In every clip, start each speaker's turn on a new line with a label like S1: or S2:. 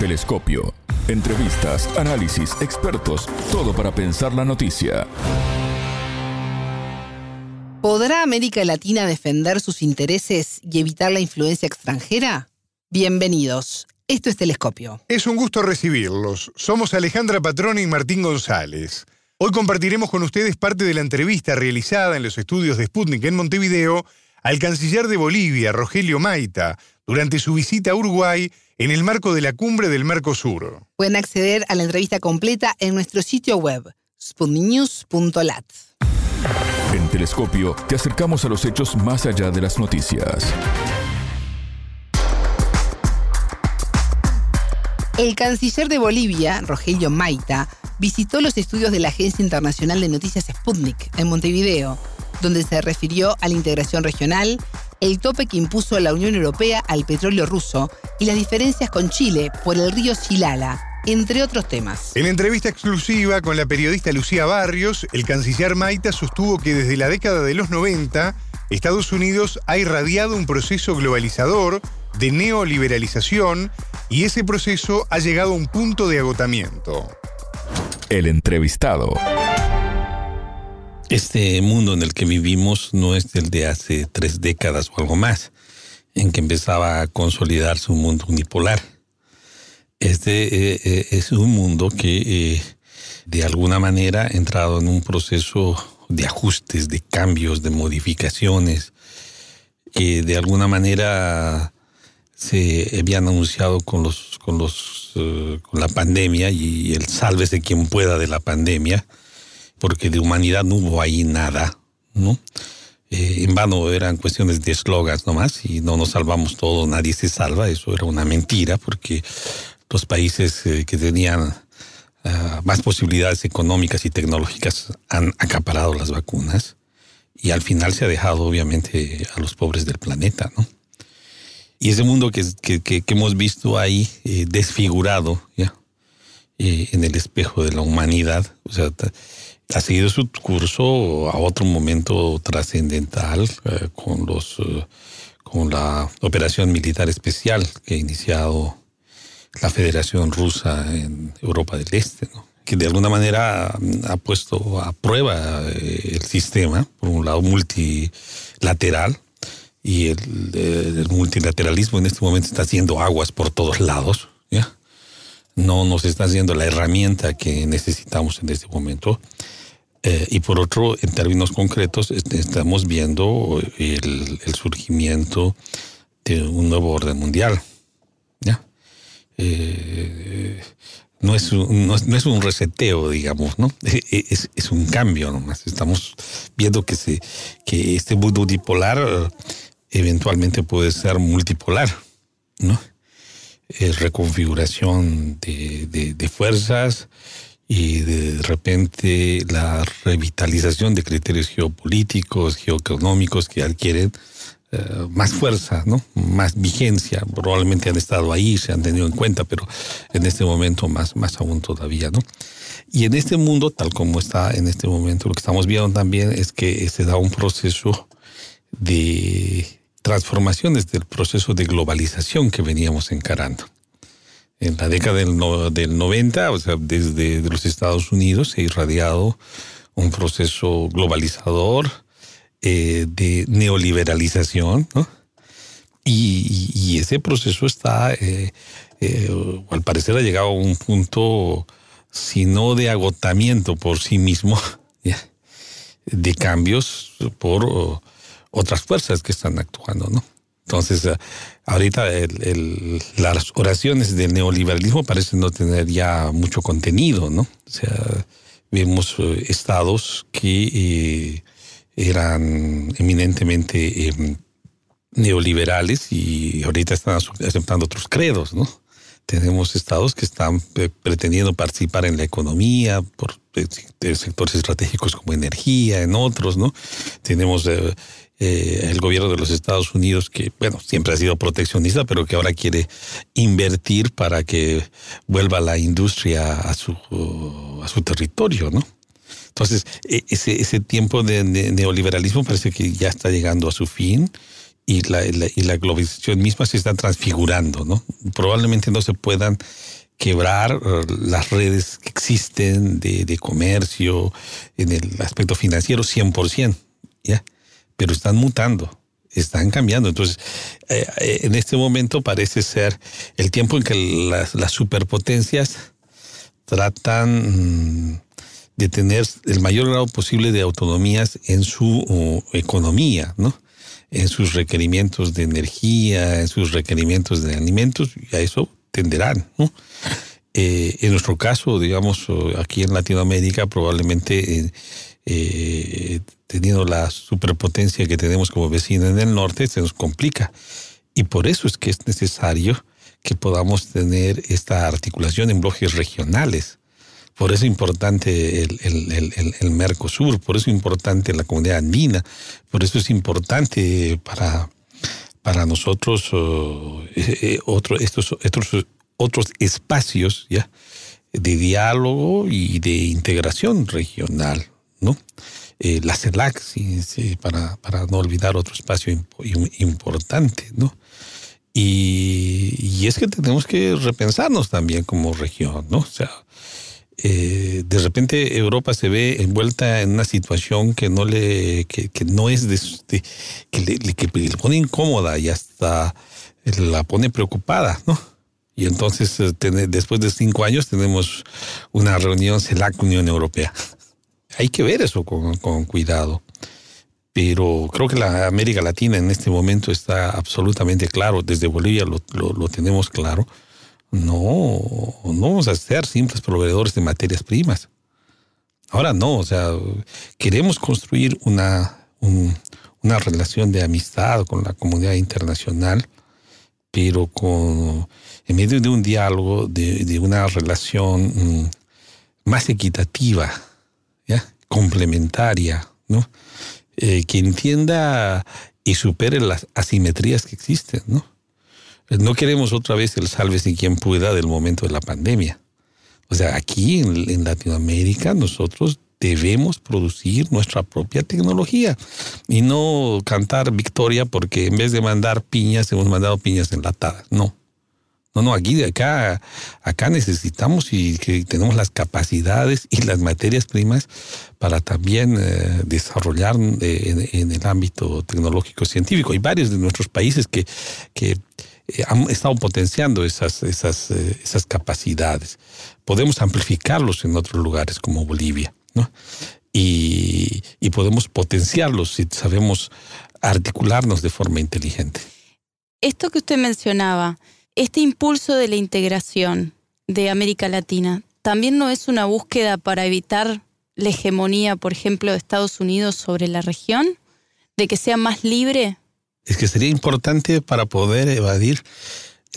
S1: Telescopio. Entrevistas, análisis, expertos, todo para pensar la noticia.
S2: ¿Podrá América Latina defender sus intereses y evitar la influencia extranjera? Bienvenidos. Esto es Telescopio.
S3: Es un gusto recibirlos. Somos Alejandra Patrón y Martín González. Hoy compartiremos con ustedes parte de la entrevista realizada en los estudios de Sputnik en Montevideo al canciller de Bolivia, Rogelio Maita, durante su visita a Uruguay en el marco de la cumbre del Mercosur.
S2: Pueden acceder a la entrevista completa en nuestro sitio web, sputniknews.lat.
S1: En Telescopio te acercamos a los hechos más allá de las noticias.
S2: El canciller de Bolivia, Rogelio Maita, visitó los estudios de la Agencia Internacional de Noticias Sputnik en Montevideo, donde se refirió a la integración regional, el tope que impuso la Unión Europea al petróleo ruso y las diferencias con Chile por el río Chilala, entre otros temas.
S3: En entrevista exclusiva con la periodista Lucía Barrios, el canciller Maita sostuvo que desde la década de los 90, Estados Unidos ha irradiado un proceso globalizador de neoliberalización y ese proceso ha llegado a un punto de agotamiento.
S1: El entrevistado.
S4: Este mundo en el que vivimos no es el de hace tres décadas o algo más, en que empezaba a consolidarse un mundo unipolar. Este eh, eh, es un mundo que eh, de alguna manera ha entrado en un proceso de ajustes, de cambios, de modificaciones, que de alguna manera se habían anunciado con los con los con la pandemia y el sálvese quien pueda de la pandemia porque de humanidad no hubo ahí nada, ¿no? Eh, en vano eran cuestiones de eslogans nomás y no nos salvamos todos, nadie se salva, eso era una mentira porque los países eh, que tenían ah, más posibilidades económicas y tecnológicas han acaparado las vacunas y al final se ha dejado obviamente a los pobres del planeta, ¿no? Y ese mundo que, que, hemos visto ahí eh, desfigurado, ¿ya? en el espejo de la humanidad, o sea, ha seguido su curso a otro momento trascendental eh, con los eh, con la operación militar especial que ha iniciado la Federación Rusa en Europa del Este, que de alguna manera ha puesto a prueba eh, el sistema, por un lado multilateral, y el, el, multilateralismo en este momento está haciendo aguas por todos lados, ¿ya? no nos está haciendo la herramienta que necesitamos en este momento. Eh, y por otro, en términos concretos, estamos viendo el, surgimiento de un nuevo orden mundial. ¿ya? Eh, no, es un, no, es, un reseteo, digamos, ¿no? E, e, es, es, un cambio nomás. Estamos viendo que, se, que este mundo dipolar eh, eventualmente puede ser multipolar, ¿no? Es reconfiguración de, de, de fuerzas, y de repente la revitalización de criterios geopolíticos, geoeconómicos que adquieren eh, más fuerza, ¿no? más vigencia. Probablemente han estado ahí, se han tenido en cuenta, pero en este momento más, más aún todavía. ¿no? Y en este mundo, tal como está en este momento, lo que estamos viendo también es que se da un proceso de transformaciones del proceso de globalización que veníamos encarando en la década del, del 90, o sea, desde los Estados Unidos se ha irradiado un proceso globalizador eh, de neoliberalización, ¿no? Y, ese proceso está, eh, eh, al parecer ha llegado a un punto, si no de agotamiento por sí mismo, de cambios por otras fuerzas que están actuando, ¿no? Entonces, eh, ahorita las oraciones del neoliberalismo parecen no tener ya mucho contenido, ¿no? O sea, vemos eh, estados que eh, eran eminentemente neoliberales y ahorita están aceptando otros credos, ¿no? Tenemos estados que están pretendiendo participar en la economía por sectores estratégicos como energía, en otros, ¿no? Tenemos el gobierno de los Estados Unidos, que bueno, siempre ha sido proteccionista, pero que ahora quiere invertir para que vuelva la industria a su, a su territorio, ¿no? Entonces, e, ese, ese tiempo de, neoliberalismo parece que ya está llegando a su fin y la, y la globalización misma se está transfigurando, ¿no? Probablemente no se puedan quebrar eh, las redes que existen de, de, comercio en el aspecto financiero 100%, ¿ya? Pero están mutando, están cambiando. Entonces, eh, eh, en este momento parece ser el tiempo en que las, superpotencias tratan mm, de tener el mayor grado posible de autonomías en su economía, ¿no? en sus requerimientos de energía, en sus requerimientos de alimentos, y a eso tenderán. Eh, en nuestro caso, digamos, aquí en Latinoamérica, probablemente teniendo la superpotencia que tenemos como vecina en el norte, se nos complica. Y por eso es que es necesario que podamos tener esta articulación en bloques regionales. Por eso es importante el, el, Mercosur, por eso es importante la comunidad andina, por eso es importante para, para nosotros eh, eh, otro, estos, estos otros espacios ¿ya? de diálogo y de integración regional. ¿no? Eh, la CELAC, para, para, no olvidar otro espacio importante. ¿no? Y, y, es que tenemos que repensarnos también como región. ¿no? O sea, eh, de repente Europa se ve envuelta en una situación que no le que, no es de, que, le, que le pone incómoda y hasta la pone preocupada, ¿no? Y entonces eh, después de cinco años tenemos una reunión CELAC Unión Europea. Hay que ver eso con, cuidado. Pero creo que la América Latina en este momento está absolutamente claro, desde Bolivia lo tenemos claro, no, no vamos a ser simples proveedores de materias primas. Ahora no, o sea, queremos construir una, una relación de amistad con la comunidad internacional, pero con, en medio de un diálogo, de, una relación mm, más equitativa, complementaria, ¿no? Eh, que entienda y supere las asimetrías que existen, ¿no? No queremos otra vez el salve si quien pueda del momento de la pandemia. O sea, aquí en, Latinoamérica nosotros debemos producir nuestra propia tecnología y no cantar victoria porque en vez de mandar piñas hemos mandado piñas enlatadas. No. No, no, aquí de acá, acá necesitamos y que tenemos las capacidades y las materias primas para también eh, desarrollar eh, en, el ámbito tecnológico científico. Hay varios de nuestros países que, que eh, han estado potenciando esas, esas, esas capacidades. Podemos amplificarlos en otros lugares como Bolivia, ¿no? Y, y podemos potenciarlos si sabemos articularnos de forma inteligente.
S5: Esto que usted mencionaba, este impulso de la integración de América Latina, ¿también no es una búsqueda para evitar la hegemonía, por ejemplo, de Estados Unidos sobre la región? ¿De que sea más libre
S4: es que sería importante para poder evadir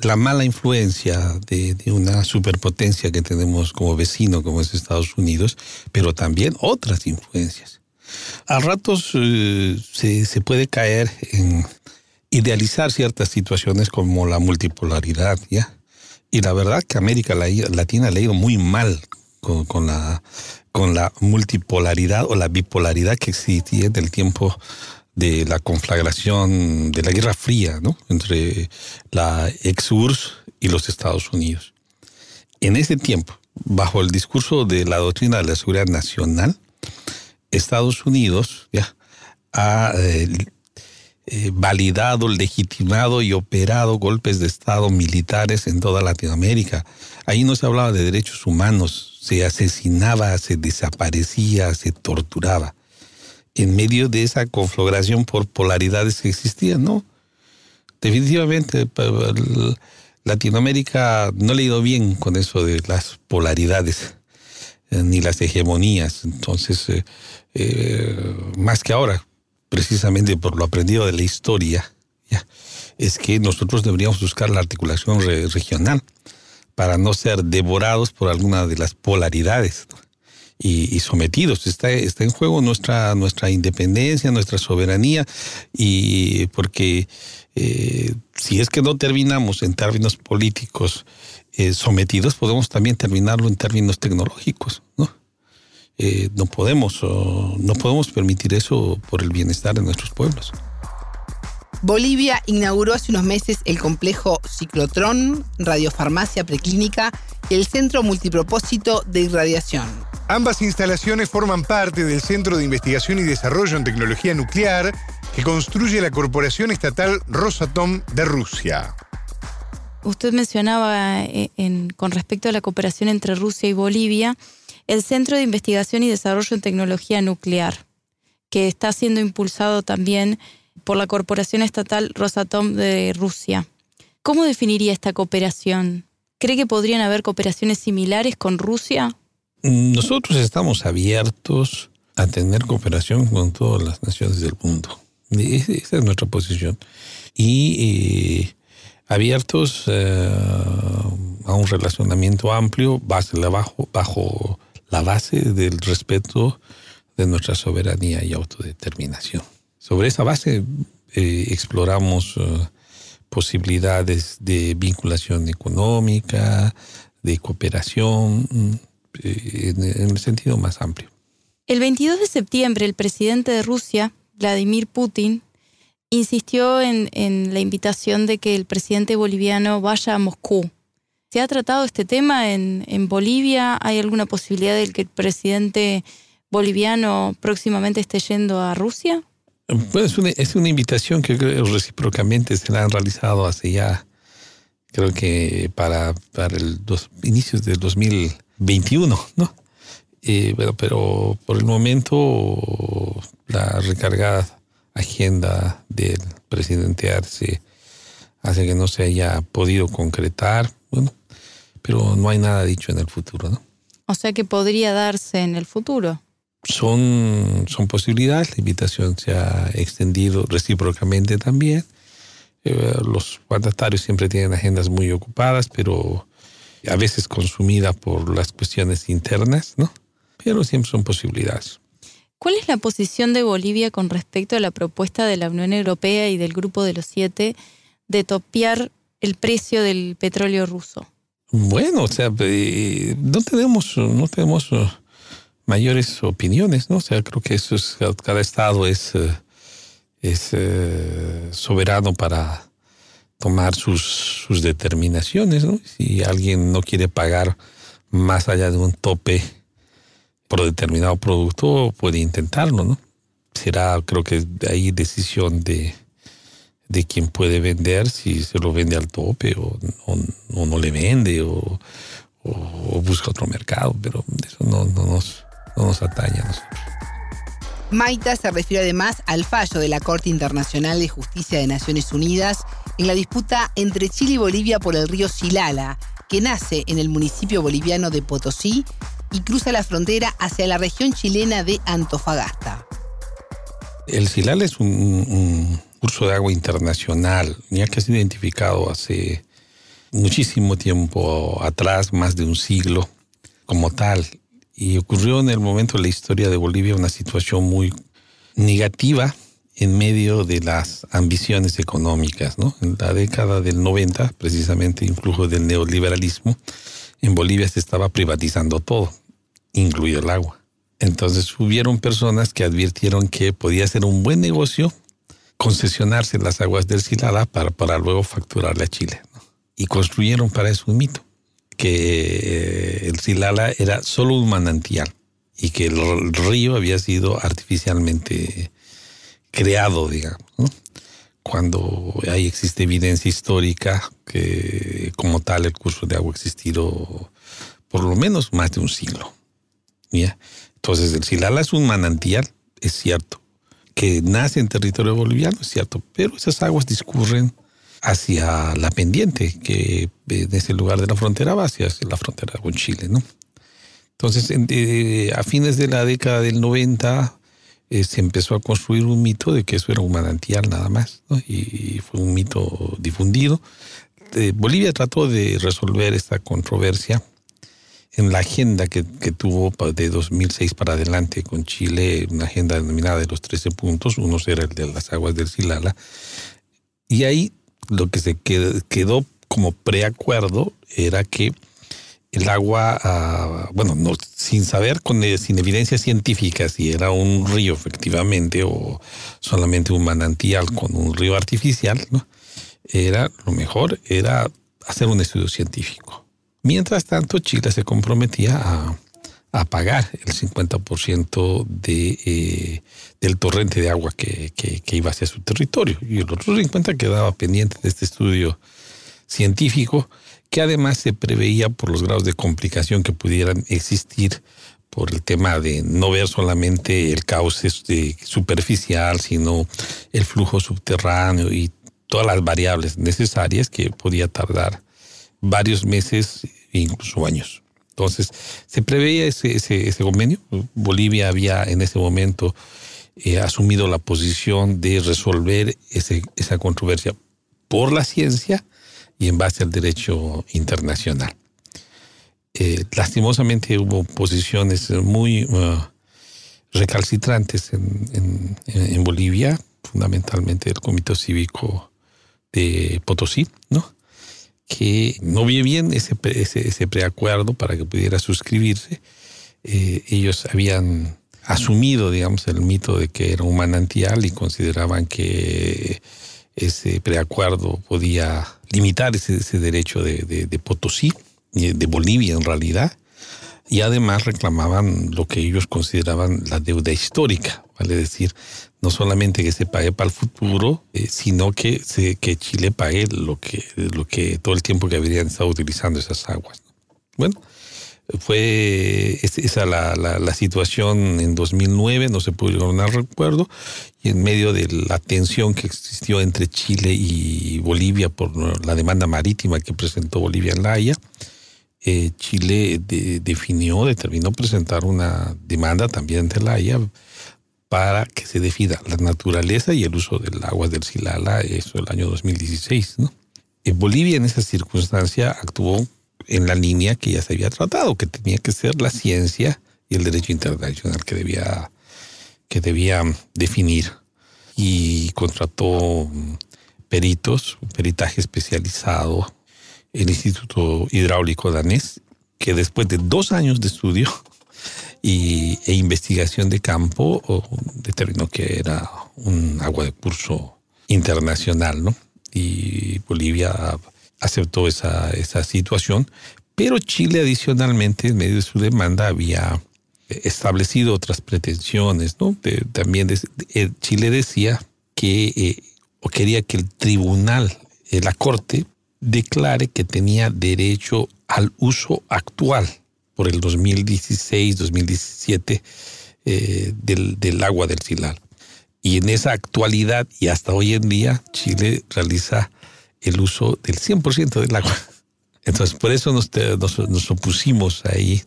S4: la mala influencia de, una superpotencia que tenemos como vecino, como es Estados Unidos, pero también otras influencias. A ratos eh, se, puede caer en idealizar ciertas situaciones como la multipolaridad, ¿ya? Y la verdad que América Latina ha leído muy mal con, la, con la multipolaridad o la bipolaridad que existía en el tiempo de la conflagración de la Guerra Fría ¿no? entre la ex-URSS y los Estados Unidos. En ese tiempo, bajo el discurso de la doctrina de la seguridad nacional, Estados Unidos ya, ha eh, eh, validado, legitimado y operado golpes de Estado militares en toda Latinoamérica. Ahí no se hablaba de derechos humanos, se asesinaba, se desaparecía, se torturaba en medio de esa conflagración por polaridades que existían, ¿no? Definitivamente, Latinoamérica no le ha ido bien con eso de las polaridades eh, ni las hegemonías. Entonces, eh, eh, más que ahora, precisamente por lo aprendido de la historia, es que nosotros deberíamos buscar la articulación regional para no ser devorados por alguna de las polaridades. y, sometidos. Está, en juego nuestra, nuestra independencia, nuestra soberanía, y porque eh, si es que no terminamos en términos políticos eh, sometidos, podemos también terminarlo en términos tecnológicos, ¿no? Eh, no podemos no podemos permitir eso por el bienestar de nuestros pueblos.
S2: Bolivia inauguró hace unos meses el complejo Ciclotrón, radiofarmacia preclínica y el Centro Multipropósito de Irradiación.
S3: Ambas instalaciones forman parte del Centro de Investigación y Desarrollo en Tecnología Nuclear que construye la corporación estatal Rosatom de Rusia.
S5: Usted mencionaba eh, con respecto a la cooperación entre Rusia y Bolivia el Centro de Investigación y Desarrollo en Tecnología Nuclear, que está siendo impulsado también por la Corporación Estatal Rosatom de Rusia. ¿Cómo definiría esta cooperación? ¿Cree que podrían haber cooperaciones similares con Rusia?
S4: Nosotros estamos abiertos a tener cooperación con todas las naciones del mundo. Esa es nuestra posición. Y eh, abiertos eh, a un relacionamiento amplio bajo, bajo la base del respeto de nuestra soberanía y autodeterminación. Sobre esa base eh, exploramos eh, posibilidades de vinculación económica, de cooperación, mm, eh, en, el sentido más amplio.
S5: El 22 de septiembre, el presidente de Rusia, Vladimir Putin, insistió en, la invitación de que el presidente boliviano vaya a Moscú. ¿Se ha tratado este tema en, Bolivia? ¿Hay alguna posibilidad de que el presidente boliviano próximamente esté yendo a Rusia?
S4: Bueno, es una, invitación que recíprocamente se la han realizado hace ya, creo que para, para el inicios del 2021, ¿no? Eh, pero por el momento la recargada agenda del presidente Arce hace que no se haya podido concretar, bueno, pero no hay nada dicho en el futuro, ¿no?
S5: O sea que podría darse en el futuro
S4: son, son posibilidades. La invitación se ha extendido recíprocamente también. Eh, los mandatarios siempre tienen agendas muy ocupadas, pero a veces consumidas por las cuestiones internas, ¿no? Pero siempre son posibilidades.
S5: ¿Cuál es la posición de Bolivia con respecto a la propuesta de la Unión Europea y del Grupo de los Siete de topiar el precio del petróleo ruso?
S4: Bueno, o sea, eh, no tenemos, no tenemos mayores opiniones, ¿no? O sea, creo que eso es, cada estado es, eh, es eh, soberano para tomar sus, sus determinaciones, ¿no? Si alguien no quiere pagar más allá de un tope por determinado producto, puede intentarlo, ¿no? Será, creo que ahí decisión de, de quien puede vender, si se lo vende al tope o, no le vende o, o, busca otro mercado, pero eso no, no nos no nos atañe a nosotros.
S2: Maita se refiere además al fallo de la Corte Internacional de Justicia de Naciones Unidas en la disputa entre Chile y Bolivia por el río Silala, que nace en el municipio boliviano de Potosí y cruza la frontera hacia la región chilena de Antofagasta.
S4: El Silala es un, curso de agua internacional, ya que es identificado hace muchísimo tiempo atrás, más de un siglo, como tal. Y ocurrió en el momento de la historia de Bolivia una situación muy negativa en medio de las ambiciones económicas. ¿no? En la década del 90, precisamente influjo del neoliberalismo, en Bolivia se estaba privatizando todo, incluido el agua. Entonces hubieron personas que advirtieron que podía ser un buen negocio concesionarse las aguas del Silala para, para luego facturarle a Chile. Y construyeron para eso un mito que el Silala era solo un manantial y que el río había sido artificialmente creado, digamos. Cuando ahí existe evidencia histórica que como tal el curso de agua ha existido por lo menos más de un siglo. Entonces el Silala es un manantial, es cierto, que nace en territorio boliviano, es cierto, pero esas aguas discurren hacia la pendiente, que desde ese lugar de la frontera va hacia la frontera con Chile, ¿no? Entonces, eh, a fines de la década del 90 eh, se empezó a construir un mito de que eso era un manantial nada más, y, fue un mito difundido. Eh, Bolivia trató de resolver esta controversia en la agenda que, que, tuvo de 2006 para adelante con Chile, una agenda denominada de los 13 puntos, uno era el de las aguas del Silala, y ahí lo que se quedó como preacuerdo era que el agua, ah, bueno, no, sin saber, con, eh, sin evidencia científica si era un río efectivamente o solamente un manantial con un río artificial, ¿no? era lo mejor era hacer un estudio científico. Mientras tanto, Chile se comprometía a, pagar el 50% de, eh, del torrente de agua que, iba hacia su territorio. Y el otro 50% quedaba pendiente de este estudio científico que además se preveía por los grados de complicación que pudieran existir por el tema de no ver solamente el cauce superficial, sino el flujo subterráneo y todas las variables necesarias que podía tardar varios meses e incluso años. Entonces, se preveía ese, ese, convenio. Bolivia había en ese momento eh, asumido la posición de resolver ese, esa controversia por la ciencia y en base al derecho internacional. Eh, lastimosamente hubo posiciones muy uh, recalcitrantes en, Bolivia, fundamentalmente el Comité Cívico de Potosí, ¿no? Que no vio bien ese, ese, preacuerdo para que pudiera suscribirse. Eh, ellos habían asumido, digamos, el mito de que era un manantial y consideraban que ese preacuerdo podía limitar ese, derecho de, Potosí, de Bolivia en realidad, y además reclamaban lo que ellos consideraban la deuda histórica, vale decir, no solamente que se pague para el futuro, eh, sino que, se, que Chile pague lo que, lo que todo el tiempo que habrían estado utilizando esas aguas. Bueno, fue esa la, la, situación en 2009, no se pudo un recuerdo, y en medio de la tensión que existió entre Chile y Bolivia por la demanda marítima que presentó Bolivia en La Haya, eh, Chile definió, determinó presentar una demanda también ante La Haya para que se defina la naturaleza y el uso del agua del Silala, eso el año 2016. ¿no? En Bolivia en esa circunstancia actuó en la línea que ya se había tratado, que tenía que ser la ciencia y el derecho internacional que debía, que debía definir. Y contrató peritos, un peritaje especializado, el Instituto Hidráulico Danés, que después de dos años de estudio y, e investigación de campo, determinó que era un agua de curso internacional, ¿no? Y Bolivia aceptó esa, esa situación, pero Chile adicionalmente, en medio de su demanda, había establecido otras pretensiones, ¿no? también eh, Chile decía que eh, o quería que el tribunal, eh, la corte, declare que tenía derecho al uso actual por el 2016-2017 del, del, agua del Silal. Y en esa actualidad y hasta hoy en día, Chile realiza el uso del 100% del agua. Entonces, por eso nos, nos, opusimos ahí.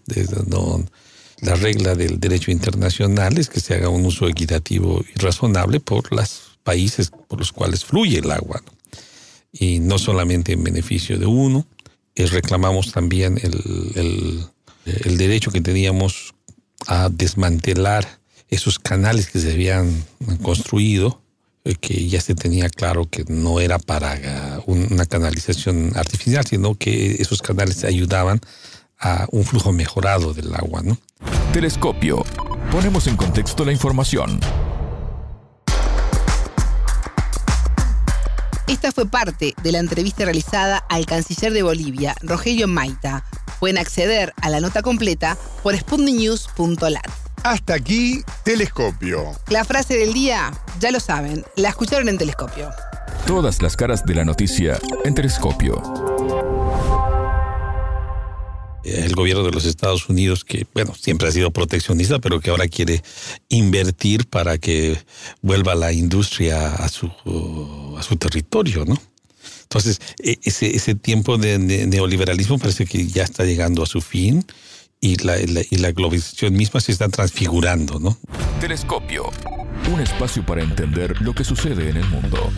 S4: la regla del derecho internacional es que se haga un uso equitativo y razonable por los países por los cuales fluye el agua. Y no solamente en beneficio de uno, eh, reclamamos también el derecho que teníamos a desmantelar esos canales que se habían construido eh, que ya se tenía claro que no era para una canalización artificial, sino que esos canales ayudaban a un flujo mejorado del agua.
S1: Telescopio. Ponemos en contexto la información.
S2: Esta fue parte de la entrevista realizada al canciller de Bolivia, Rogelio Maita. Pueden acceder a la nota completa por sputniknews.lat.
S3: Hasta aquí, Telescopio.
S2: La frase del día, ya lo saben, la escucharon en Telescopio.
S1: Todas las caras de la noticia en Telescopio.
S4: El gobierno de los Estados Unidos, que bueno, siempre ha sido proteccionista, pero que ahora quiere invertir para que vuelva la industria a su, a su territorio, ¿no? Entonces, e, ese, ese tiempo de neoliberalismo parece que ya está llegando a su fin y la, y la globalización misma se está transfigurando, ¿no?
S1: Telescopio. Un espacio para entender lo que sucede en el mundo.